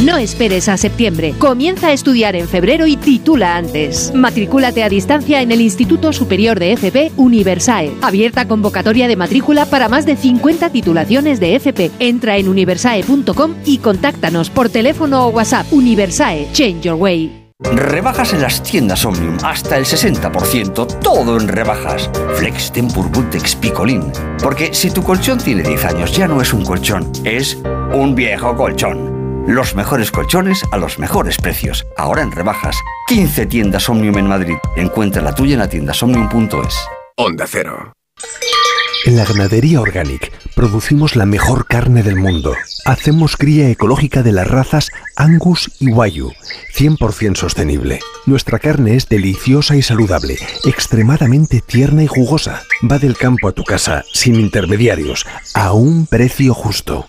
No esperes a septiembre. Comienza a estudiar en febrero y titula antes. Matricúlate a distancia en el Instituto Superior de FP Universae. Abierta convocatoria de matrícula para más de 50 titulaciones de FP. Entra en universae.com y contáctanos por teléfono o WhatsApp. Universae, Change Your Way. Rebajas en las tiendas Omnium, hasta el 60%, todo en rebajas. Flex Tempur Bultex Picolín. Porque si tu colchón tiene 10 años, ya no es un colchón, es un viejo colchón. Los mejores colchones a los mejores precios. Ahora en rebajas. 15 tiendas Omnium en Madrid. Encuentra la tuya en la tienda somnium.es. Onda Cero. En la ganadería Organic producimos la mejor carne del mundo. Hacemos cría ecológica de las razas Angus y Wayu, 100% sostenible. Nuestra carne es deliciosa y saludable, extremadamente tierna y jugosa. Va del campo a tu casa, sin intermediarios, a un precio justo.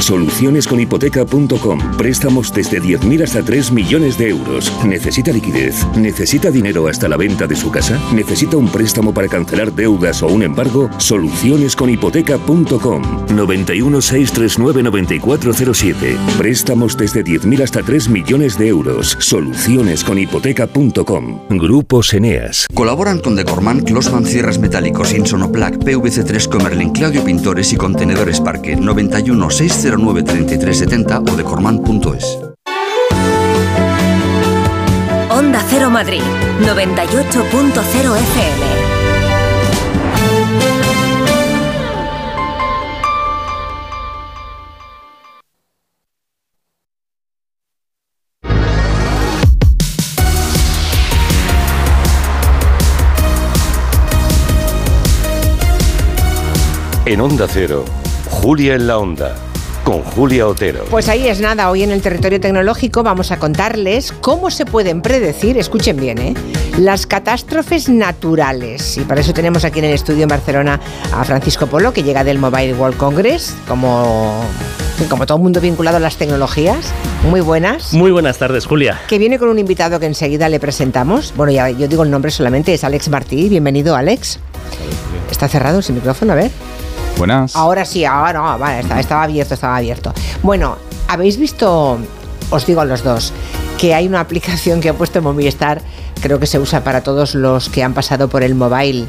Solucionesconhipoteca.com. Préstamos desde 10.000 hasta 3 millones de euros. ¿Necesita liquidez? ¿Necesita dinero hasta la venta de su casa? ¿Necesita un préstamo para cancelar deudas o un embargo? Solucionesconhipoteca.com. 91 639 9407. Préstamos desde 10.000 hasta 3 millones de euros. Solucionesconhipoteca.com. Grupo Eneas. Colaboran con Decorman, Closman Cierras Metálicos, Insonoplac, PVC3 Comerlin, Claudio Pintores y Contenedores Parque. 91 609 3370 o decorman.es. Onda Cero Madrid, 98.0 FM. En Onda Cero, Julia en la Onda con Julia Otero. Pues ahí es nada, hoy en el territorio tecnológico vamos a contarles cómo se pueden predecir, escuchen bien, ¿eh? las catástrofes naturales. Y para eso tenemos aquí en el estudio en Barcelona a Francisco Polo, que llega del Mobile World Congress, como, como todo el mundo vinculado a las tecnologías. Muy buenas. Muy buenas tardes, Julia. Que viene con un invitado que enseguida le presentamos. Bueno, ya yo digo el nombre solamente, es Alex Martí. Bienvenido, Alex. Está cerrado ese micrófono, a ver. Buenas. Ahora sí, ahora no, vale, estaba, abierto, estaba abierto. Bueno, ¿habéis visto, os digo a los dos, que hay una aplicación que ha puesto Movistar, creo que se usa para todos los que han pasado por el mobile,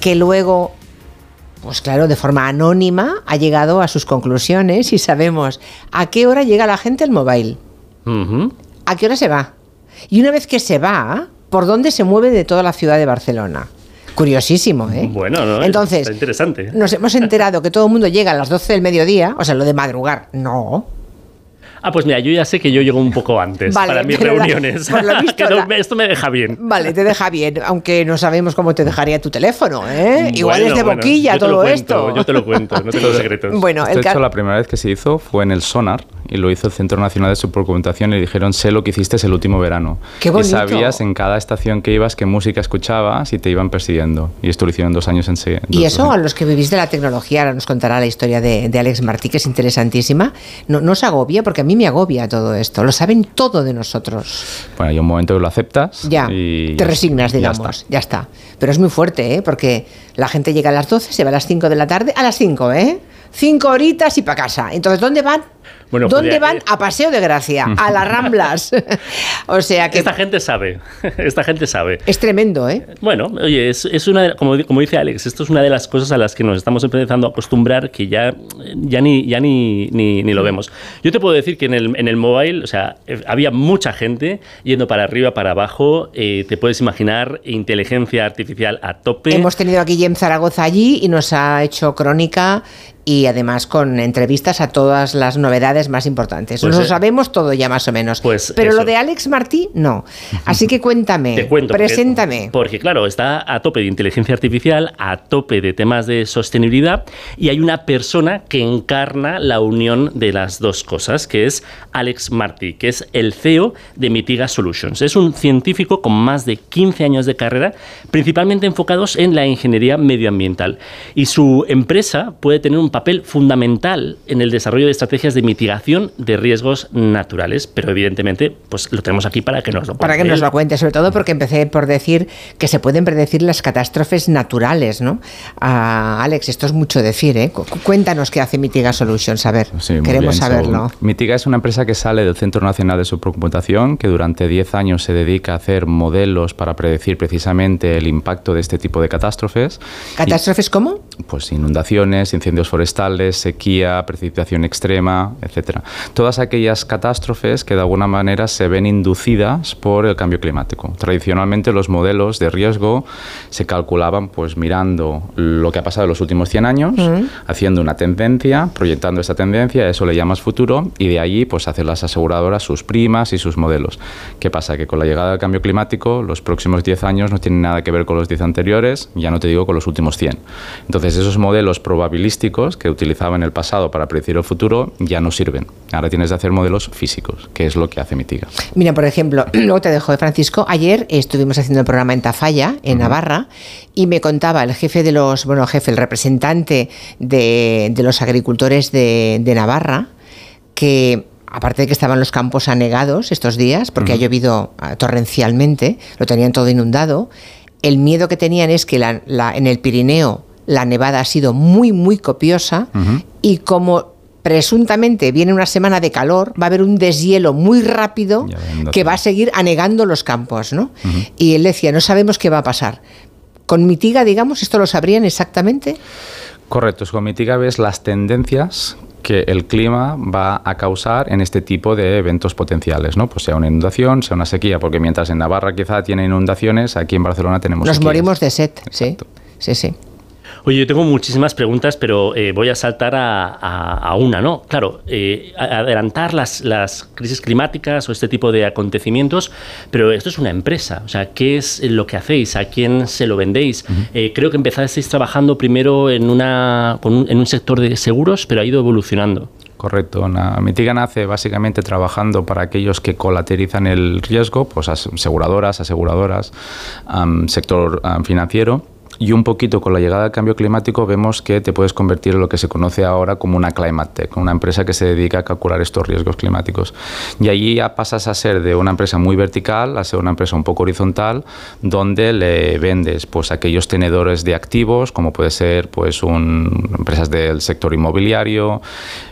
que luego, pues claro, de forma anónima ha llegado a sus conclusiones y sabemos a qué hora llega la gente al mobile. ¿A qué hora se va? Y una vez que se va, ¿por dónde se mueve de toda la ciudad de Barcelona? Curiosísimo, ¿eh? Bueno, no, Entonces, está interesante. Nos hemos enterado que todo el mundo llega a las 12 del mediodía, o sea, lo de madrugar, no. Ah, pues mira, yo ya sé que yo llego un poco antes para mis reuniones. esto me deja bien. Vale, te deja bien, aunque no sabemos cómo te dejaría tu teléfono, ¿eh? Igual es de boquilla todo esto. Yo te lo cuento, no tengo secretos. Bueno, el de hecho, la primera vez que se hizo fue en el Sonar y lo hizo el Centro Nacional de Supercomputación y le dijeron, sé lo que hiciste el último verano. Qué bonito. Y sabías en cada estación que ibas qué música escuchabas y te iban persiguiendo. Y esto lo hicieron dos años en sí. Y eso, a los que vivís de la tecnología, ahora nos contará la historia de, de Alex Martí, que es interesantísima, no, no os agobia, porque a mí me agobia todo esto. Lo saben todo de nosotros. Bueno, hay un momento que lo aceptas. Ya, y te resignas, digamos. Ya está. Pero es muy fuerte, ¿eh? Porque la gente llega a las 12, se va a las 5 de la tarde, a las 5, ¿eh? Cinco horitas y para casa. Entonces, ¿dónde van? Bueno, ¿Dónde van? A Paseo de Gracia, a las Ramblas. o sea que... Esta gente sabe, esta gente sabe. Es tremendo, ¿eh? Bueno, oye, es, es una, como, como dice Alex, esto es una de las cosas a las que nos estamos empezando a acostumbrar que ya, ya, ni, ya ni, ni, lo vemos. Yo te puedo decir que en el, en el mobile, o sea, eh, había mucha gente yendo para arriba, para abajo, eh, te puedes imaginar inteligencia artificial a tope. Hemos tenido aquí Jem Zaragoza allí y nos ha hecho crónica y además con entrevistas a todas las novedades más importantes. Pues, lo eh, sabemos todo ya más o menos. Pues Pero lo de Alex Martí, no. Así que cuéntame, Te cuento, preséntame. Porque, claro, está a tope de inteligencia artificial, a tope de temas de sostenibilidad y hay una persona que encarna la unión de las dos cosas, que es Alex Martí, que es el CEO de Mitiga Solutions. Es un científico con más de 15 años de carrera, principalmente enfocados en la ingeniería medioambiental. Y su empresa puede tener un papel fundamental en el desarrollo de estrategias de mitigación de riesgos naturales, pero evidentemente pues lo tenemos aquí para que nos lo cuente. Para que nos lo cuente, sobre todo porque empecé por decir que se pueden predecir las catástrofes naturales, ¿no? Ah, Alex, esto es mucho decir, ¿eh? Cuéntanos qué hace Mitiga Solutions, a ver, queremos saberlo. Mitiga es una empresa que sale del Centro Nacional de Supercomputación, que durante 10 años se dedica a hacer modelos para predecir precisamente el impacto de este tipo de catástrofes. ¿Catástrofes cómo? Pues inundaciones, incendios forestales, sequía, precipitación extrema, etcétera. Todas aquellas catástrofes que de alguna manera se ven inducidas por el cambio climático. Tradicionalmente los modelos de riesgo se calculaban pues mirando lo que ha pasado en los últimos 100 años, haciendo una tendencia, proyectando esa tendencia, eso le llamas futuro y de allí pues hacen las aseguradoras sus primas y sus modelos. ¿Qué pasa? Que con la llegada del cambio climático los próximos 10 años no tienen nada que ver con los 10 anteriores, ya no te digo con los últimos 100. Entonces esos modelos probabilísticos que utilizaba en el pasado para predecir el futuro ya no sirven. Ahora tienes que hacer modelos físicos, que es lo que hace Mitiga. Mira, por ejemplo, luego te dejo de Francisco. Ayer estuvimos haciendo el programa en Tafalla, en Navarra, y me contaba el jefe de los, bueno, jefe, el representante de, los agricultores de, Navarra, que aparte de que estaban los campos anegados estos días, porque ha llovido ah, torrencialmente, lo tenían todo inundado, el miedo que tenían es que en el Pirineo la nevada ha sido muy, muy copiosa y como presuntamente viene una semana de calor, va a haber un deshielo muy rápido que va a seguir anegando los campos, ¿no? Y él decía, no sabemos qué va a pasar. Con Mitiga, digamos, ¿esto lo sabrían exactamente? Correcto, con Mitiga ves las tendencias que el clima va a causar en este tipo de eventos potenciales, ¿no? Pues sea una inundación, sea una sequía, porque mientras en Navarra quizá tiene inundaciones, aquí en Barcelona tenemos Nos morimos de sed, sí. Sí, sí. Oye, yo tengo muchísimas preguntas, pero eh, voy a saltar a, una, ¿no? Claro, eh, adelantar las, las, crisis climáticas o este tipo de acontecimientos, pero esto es una empresa, o sea, ¿qué es lo que hacéis? ¿A quién se lo vendéis? Eh, creo que empezasteis trabajando primero en, una, en un sector de seguros, pero ha ido evolucionando. Correcto. Mitiga nace básicamente trabajando para aquellos que colaterizan el riesgo, pues aseguradoras, aseguradoras, sector financiero y un poquito con la llegada del cambio climático vemos que te puedes convertir en lo que se conoce ahora como una climate tech, una empresa que se dedica a calcular estos riesgos climáticos. Y allí ya pasas a ser de una empresa muy vertical a ser una empresa un poco horizontal, donde le vendes pues aquellos tenedores de activos, como puede ser pues un, empresas del sector inmobiliario,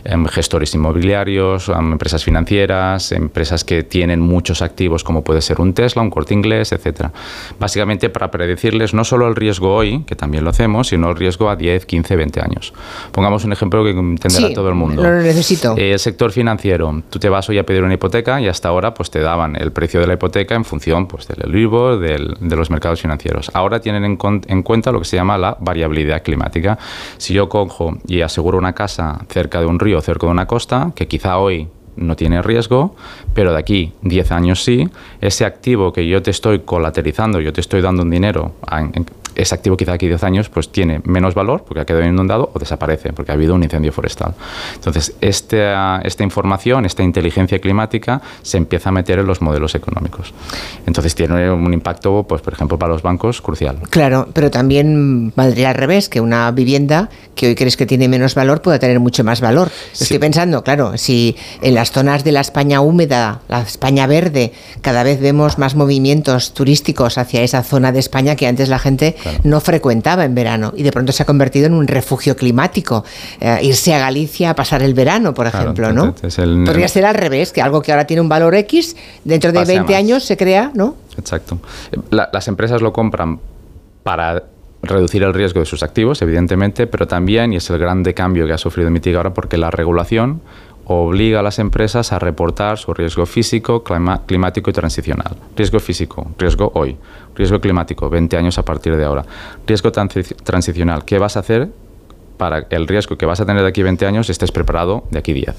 em, gestores inmobiliarios, em, empresas financieras, empresas que tienen muchos activos, como puede ser un Tesla, un Corte Inglés, etcétera. Básicamente para predecirles no solo el riesgo hoy, que también lo hacemos, sino el riesgo a 10, 15, 20 años. Pongamos un ejemplo que entenderá todo el mundo. Lo necesito. Eh, el sector financiero. Tú te vas hoy a pedir una hipoteca y hasta ahora pues te daban el precio de la hipoteca en función pues, del Euribor, del, de los mercados financieros. Ahora tienen en, en cuenta lo que se llama la variabilidad climática. Si yo cojo y aseguro una casa cerca de un río, cerca de una costa, que quizá hoy no tiene riesgo, pero de aquí 10 años sí, ese activo que yo te estoy colaterizando, yo te estoy dando un dinero ese activo quizá aquí 10 años pues tiene menos valor porque ha quedado inundado o desaparece porque ha habido un incendio forestal. Entonces, esta, esta información, esta inteligencia climática se empieza a meter en los modelos económicos. Entonces, tiene un impacto, pues por ejemplo, para los bancos crucial. Claro, pero también valdría al revés, que una vivienda que hoy crees que tiene menos valor pueda tener mucho más valor. Estoy pensando, claro, si en las zonas de la España húmeda, la España verde, cada vez vemos más movimientos turísticos hacia esa zona de España que antes la gente no frecuentaba en verano y de pronto se ha convertido en un refugio climático. Eh, irse a Galicia a pasar el verano, por ejemplo, ¿no? Podría ser al revés, que algo que ahora tiene un valor X, dentro de 20 años se crea, ¿no? Exacto. las empresas lo compran para reducir el riesgo de sus activos, evidentemente, pero también, y es el grande cambio que ha sufrido Mitiga ahora, porque la regulación obliga a las empresas a reportar su riesgo físico, climático y transicional. Riesgo físico, riesgo hoy. Riesgo climático, 20 años a partir de ahora. Riesgo transicional, ¿qué vas a hacer para el riesgo que vas a tener de aquí 20 años estés preparado de aquí 10.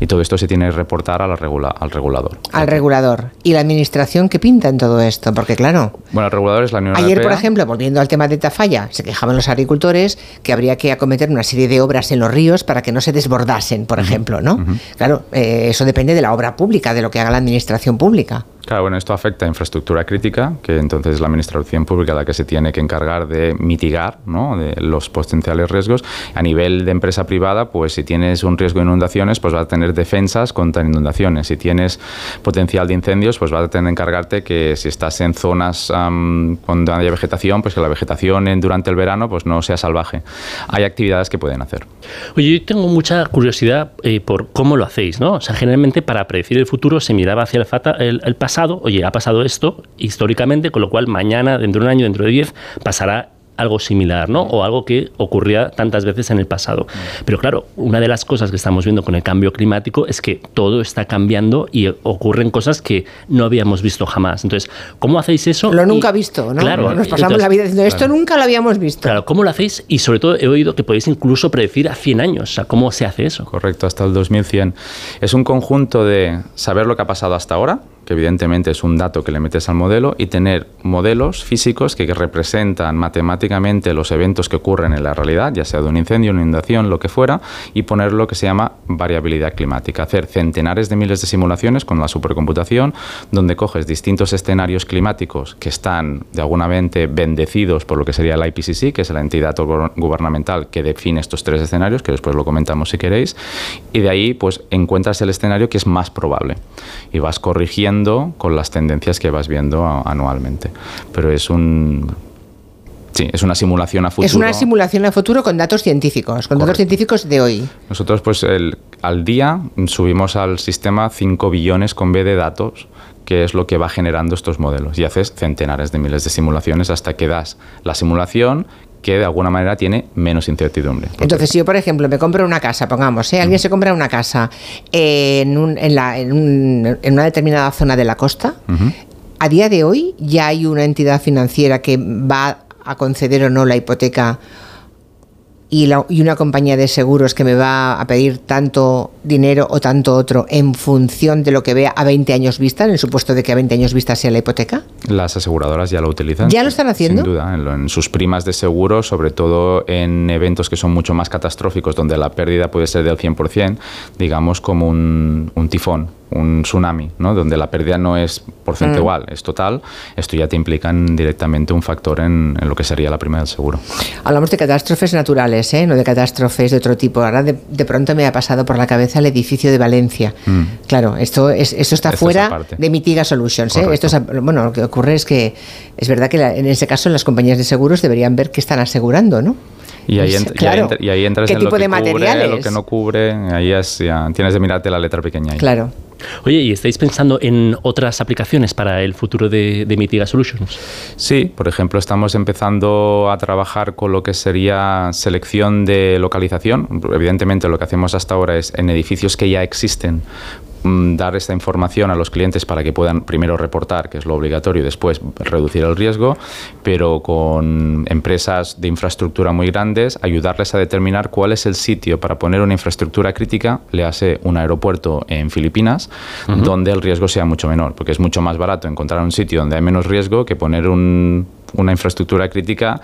Y todo esto se tiene que reportar a la regula al regulador. Al regulador. ¿Y la administración qué pinta en todo esto? Porque claro... Bueno, el regulador es la Unión Ayer, por ejemplo, volviendo al tema de Tafalla, se quejaban los agricultores que habría que acometer una serie de obras en los ríos para que no se desbordasen, por ejemplo, ¿no? Claro, eh, eso depende de la obra pública, de lo que haga la administración pública. Claro, bueno, esto afecta a infraestructura crítica, que entonces es la administración pública la que se tiene que encargar de mitigar ¿no? de los potenciales riesgos. A nivel de empresa privada, pues si tienes un riesgo de inundaciones, pues vas a tener defensas contra inundaciones. Si tienes potencial de incendios, pues vas a tener que encargarte que si estás en zonas um, donde haya vegetación, pues que la vegetación en, durante el verano pues no sea salvaje. Hay actividades que pueden hacer. Oye, yo tengo mucha curiosidad eh, por cómo lo hacéis, ¿no? O sea, generalmente para predecir el futuro se miraba hacia el, el, el pasado oye, ha pasado esto históricamente, con lo cual mañana, dentro de un año, dentro de diez, pasará algo similar, ¿no? O algo que ocurría tantas veces en el pasado. Pero claro, una de las cosas que estamos viendo con el cambio climático es que todo está cambiando y ocurren cosas que no habíamos visto jamás. Entonces, ¿cómo hacéis eso? Lo nunca visto, ¿no? Claro. Nos pasamos la vida diciendo, esto nunca lo habíamos visto. Claro, ¿cómo lo hacéis? Y sobre todo he oído que podéis incluso predecir a 100 años. O sea, ¿cómo se hace eso? Correcto, hasta el 2100. Es un conjunto de saber lo que ha pasado hasta ahora, que evidentemente es un dato que le metes al modelo, y tener modelos físicos que representan matemáticamente los eventos que ocurren en la realidad, ya sea de un incendio, una inundación, lo que fuera, y poner lo que se llama variabilidad climática. Hacer centenares de miles de simulaciones con la supercomputación, donde coges distintos escenarios climáticos que están de alguna mente bendecidos por lo que sería la IPCC, que es la entidad gubernamental que define estos tres escenarios, que después lo comentamos si queréis, y de ahí pues encuentras el escenario que es más probable y vas corrigiendo con las tendencias que vas viendo anualmente. Pero es un Sí, es una simulación a futuro. Es una simulación a futuro con datos científicos, con datos científicos de hoy. Nosotros, pues, el, al día subimos al sistema 5 billones con B de datos, que es lo que va generando estos modelos. Y haces centenares de miles de simulaciones hasta que das la simulación que de alguna manera tiene menos incertidumbre. Entonces, si yo, por ejemplo, me compro una casa, pongamos, ¿eh? alguien se compra una casa en, una determinada zona de la costa, a día de hoy ya hay una entidad financiera que va a conceder o no la hipoteca y, una compañía de seguros que me va a pedir tanto dinero o tanto otro en función de lo que vea a 20 años vista, en el supuesto de que a 20 años vista sea la hipoteca? Las aseguradoras ya lo utilizan. ¿Ya lo están haciendo? Sin duda, en, sus primas de seguro, sobre todo en eventos que son mucho más catastróficos, donde la pérdida puede ser del 100%, digamos como un, un tifón un tsunami, ¿no? donde la pérdida no es porcentual, mm. es total, esto ya te implica directamente un factor en, lo que sería la prima del seguro. Hablamos de catástrofes naturales, ¿eh? no de catástrofes de otro tipo. Ahora de, pronto me ha pasado por la cabeza el edificio de Valencia. Mm. Claro, esto, es, esto está fuera de Mitiga Solutions. ¿eh? Esto bueno, lo que ocurre es que es verdad que en ese caso las compañías de seguros deberían ver qué están asegurando, ¿no? Y ahí, y ahí, entras en lo que cubre, lo que no cubre, ahí es, ya, tienes de mirarte la letra pequeña. Ahí. Claro. Oye, ¿y estáis pensando en otras aplicaciones para el futuro de, de, Mitiga Solutions? Sí, por ejemplo, estamos empezando a trabajar con lo que sería selección de localización. Evidentemente, lo que hacemos hasta ahora es en edificios que ya existen dar esta información a los clientes para que puedan primero reportar, que es lo obligatorio, y después reducir el riesgo, pero con empresas de infraestructura muy grandes, ayudarles a determinar cuál es el sitio para poner una infraestructura crítica, le hace un aeropuerto en Filipinas, donde el riesgo sea mucho menor, porque es mucho más barato encontrar un sitio donde hay menos riesgo que poner una infraestructura crítica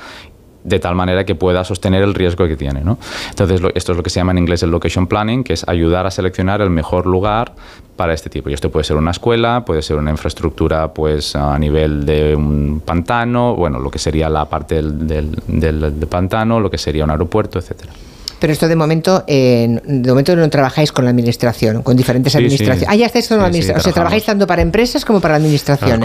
de tal manera que pueda sostener el riesgo que tiene. ¿no? Entonces, esto es lo que se llama en inglés el location planning, que es ayudar a seleccionar el mejor lugar para este tipo. Y esto puede ser una escuela, puede ser una infraestructura pues a nivel de un pantano, bueno, lo que sería la parte del, del, del, pantano, lo que sería un aeropuerto, etcétera. Pero esto de momento, de momento no trabajáis con la administración, con diferentes administraciones. Ah, ya estáis con la administración. o sea, trabajáis tanto para empresas como para administraciones.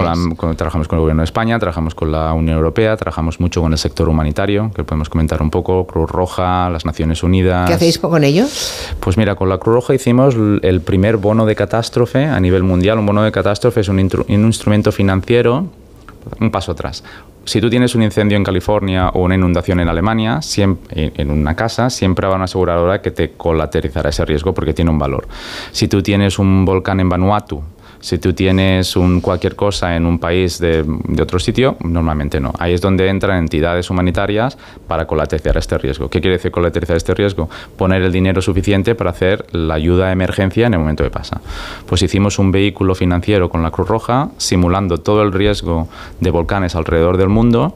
trabajamos con el gobierno de España, trabajamos con la Unión Europea, trabajamos mucho con el sector humanitario, que podemos comentar un poco, Cruz Roja, las Naciones Unidas. ¿Qué hacéis con ellos? Pues mira, con la Cruz Roja hicimos el primer bono de catástrofe a nivel mundial. Un bono de catástrofe es un, un instrumento financiero un paso atrás. Si tú tienes un incendio en California o una inundación en Alemania, siempre, en una casa, siempre va una aseguradora que te colateralizará ese riesgo porque tiene un valor. Si tú tienes un volcán en Vanuatu si tú tienes cualquier cosa en un país de, otro sitio, normalmente no. Ahí es donde entran entidades humanitarias para colateralizar este riesgo. ¿Qué quiere decir colateralizar este riesgo? Poner el dinero suficiente para hacer la ayuda de emergencia en el momento que pasa. Pues hicimos un vehículo financiero con la Cruz Roja simulando todo el riesgo de volcanes alrededor del mundo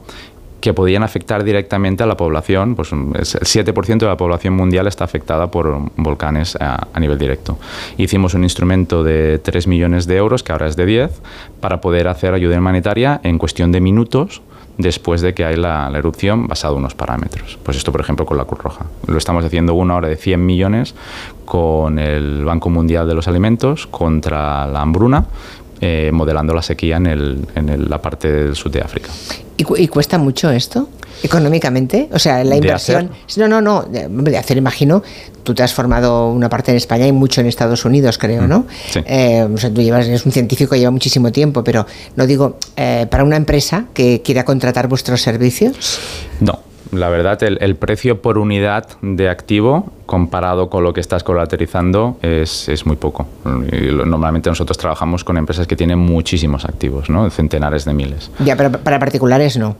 que podían afectar directamente a la población, pues el 7% de la población mundial está afectada por volcanes a, nivel directo. Hicimos un instrumento de 3 millones de euros, que ahora es de 10, para poder hacer ayuda humanitaria en cuestión de minutos después de que hay la, erupción basado en unos parámetros. Pues esto, por ejemplo, con la Cruz Roja. Lo estamos haciendo una hora de 100 millones con el Banco Mundial de los Alimentos contra la hambruna eh, modelando la sequía en, el, en la parte del sur de África. ¿Y, cuesta mucho esto? económicamente? O sea, la inversión. No, no, no. De hacer, imagino, tú te has formado una parte en España y mucho en Estados Unidos, creo, ¿no? Sí. Eh, o sea, tú llevas, eres un científico, lleva muchísimo tiempo, pero no digo, eh, para una empresa que quiera contratar vuestros servicios. No, la verdad, el, precio por unidad de activo comparado con lo que estás colateralizando es, es muy poco. normalmente nosotros trabajamos con empresas que tienen muchísimos activos, ¿no? centenares de miles. Ya, pero para particulares no.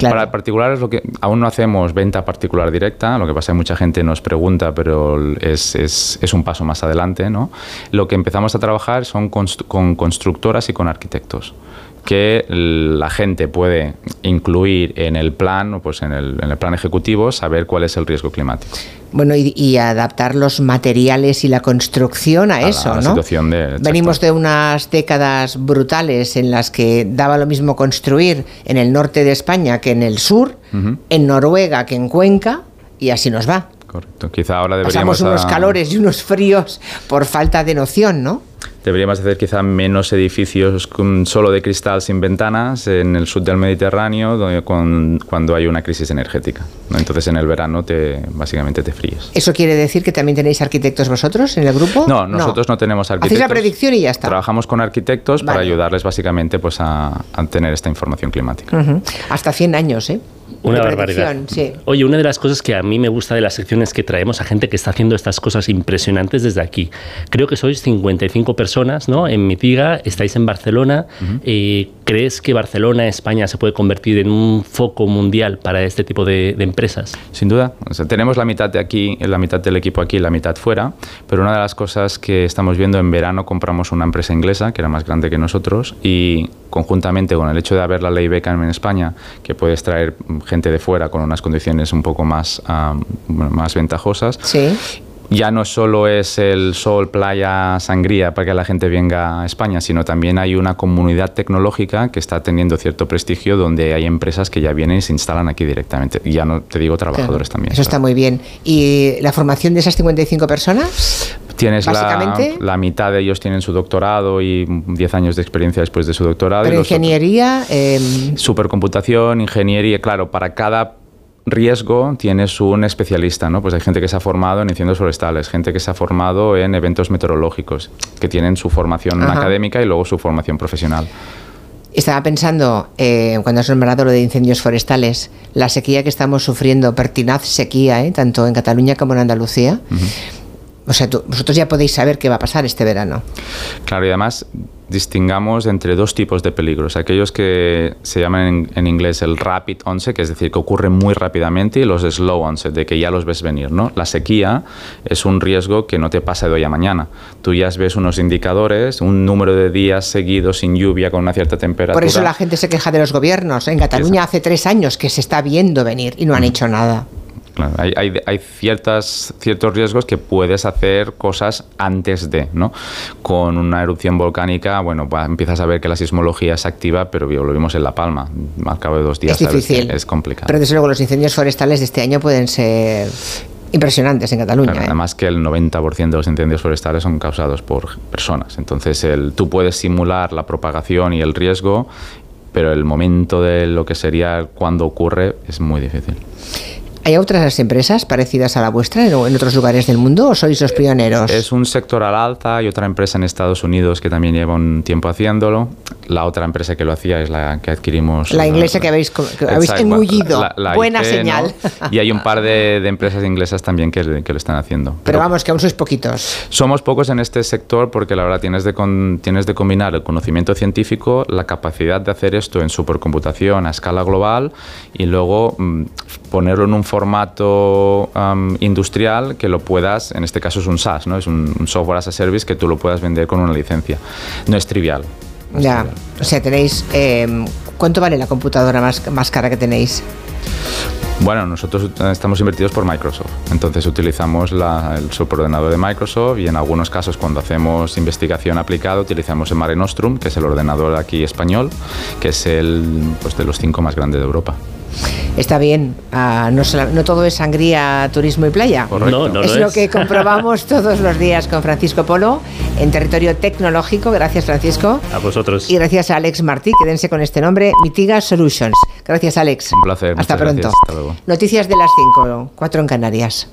Para particulares lo que aún no hacemos venta particular directa, lo que pasa es que mucha gente nos pregunta, pero es, es, es un paso más adelante. ¿no? Lo que empezamos a trabajar son con constructoras y con arquitectos que la gente puede incluir en el plan, pues en el, en el plan ejecutivo, saber cuál es el riesgo climático. Bueno, y, adaptar los materiales y la construcción a, eso, ¿no? Venimos de unas décadas brutales en las que daba lo mismo construir en el norte de España que en el sur, en Noruega que en Cuenca, y así nos va. Correcto. Quizá ahora deberíamos... Pasamos unos calores y unos fríos por falta de noción, ¿no? Deberíamos hacer quizá menos edificios solo de cristal sin ventanas en el sur del Mediterráneo donde, cuando hay una crisis energética. Entonces en el verano te, básicamente te fríes. ¿Eso quiere decir que también tenéis arquitectos vosotros en el grupo? No, nosotros no, tenemos arquitectos. Hacéis la predicción y ya está. Trabajamos con arquitectos para ayudarles básicamente pues, a, tener esta información climática. Hasta 100 años, ¿eh? Una barbaridad. Oye, una de las cosas que a mí me gusta de las secciones que traemos a gente que está haciendo estas cosas impresionantes desde aquí. Creo que sois 55 personas ¿no? en Mitiga, estáis en Barcelona. Eh, ¿Crees que Barcelona, España, se puede convertir en un foco mundial para este tipo de, empresas? Sin duda. tenemos la mitad de aquí, la mitad del equipo aquí, la mitad fuera. Pero una de las cosas que estamos viendo en verano, compramos una empresa inglesa que era más grande que nosotros y conjuntamente con el hecho de haber la ley Beckham en España, que puedes traer gente de fuera con unas condiciones un poco más, más ventajosas. Sí ya no solo es el sol, playa, sangría para que la gente venga a España, sino también hay una comunidad tecnológica que está teniendo cierto prestigio donde hay empresas que ya vienen y se instalan aquí directamente. Ya no te digo trabajadores también. Eso está muy bien. ¿Y la formación de esas 55 personas? Tienes la, mitad de ellos tienen su doctorado y 10 años de experiencia después de su doctorado. Pero ingeniería... Eh... Supercomputación, ingeniería, claro, para cada riesgo tienes un especialista, ¿no? Pues hay gente que se ha formado en incendios forestales, gente que se ha formado en eventos meteorológicos, que tienen su formación académica y luego su formación profesional. Estaba pensando, eh, cuando has nombrado lo de incendios forestales, la sequía que estamos sufriendo, pertinaz sequía, ¿eh? tanto en Cataluña como en Andalucía. O sea, vosotros ya podéis saber qué va a pasar este verano. Claro, y además distingamos entre dos tipos de peligros. Aquellos que se llaman en, inglés el rapid onset, que es decir, que ocurren muy rápidamente, y los slow onset, de que ya los ves venir. ¿no? La sequía es un riesgo que no te pasa de hoy a mañana. Tú ya ves unos indicadores, un número de días seguidos sin lluvia con una cierta temperatura. Por eso la gente se queja de los gobiernos. En Cataluña hace tres años que se está viendo venir y no han hecho nada hay, ciertas, ciertos riesgos que puedes hacer cosas antes de, ¿no? Con una erupción volcánica, bueno, empiezas a ver que la sismología es activa, pero lo vimos en La Palma, al cabo de dos días. Es difícil. es complicado. Pero desde luego los incendios forestales de este año pueden ser impresionantes en Cataluña. ¿eh? Además que el 90% de los incendios forestales son causados por personas. Entonces el, tú puedes simular la propagación y el riesgo, pero el momento de lo que sería cuando ocurre es muy difícil. ¿Hay otras empresas parecidas a la vuestra en, otros lugares del mundo o sois los pioneros? Es un sector al alza. Hay otra empresa en Estados Unidos que también lleva un tiempo haciéndolo. La otra empresa que lo hacía es la que adquirimos. La inglesa que habéis, habéis engullido. Buena señal. Y hay un par de, empresas inglesas también que, que, lo están haciendo. Pero, vamos, que aún sois poquitos. Somos pocos en este sector porque la verdad tienes de, tienes de combinar el conocimiento científico, la capacidad de hacer esto en supercomputación a escala global y luego mm, ponerlo en un formato industrial que lo puedas, en este caso es un SaaS, ¿no? es un, software as a service que tú lo puedas vender con una licencia. No es trivial. ya, o sea, tenéis... Em, ¿Cuánto vale la computadora más, más cara que tenéis? Bueno, nosotros estamos invertidos por Microsoft, entonces utilizamos el superordenador de Microsoft y en algunos casos cuando hacemos investigación aplicada utilizamos el Mare Nostrum, que es el ordenador aquí español, que es el pues, de los cinco más grandes de Europa. Está bien, no, todo es sangría, turismo y playa. es, lo que comprobamos todos los días con Francisco Polo en territorio tecnológico. Gracias, Francisco. A vosotros. Y gracias a Alex Martí, quédense con este nombre, Mitiga Solutions. Gracias, Alex. Un placer. Hasta pronto. Hasta luego. Noticias de las 5, 4 en Canarias.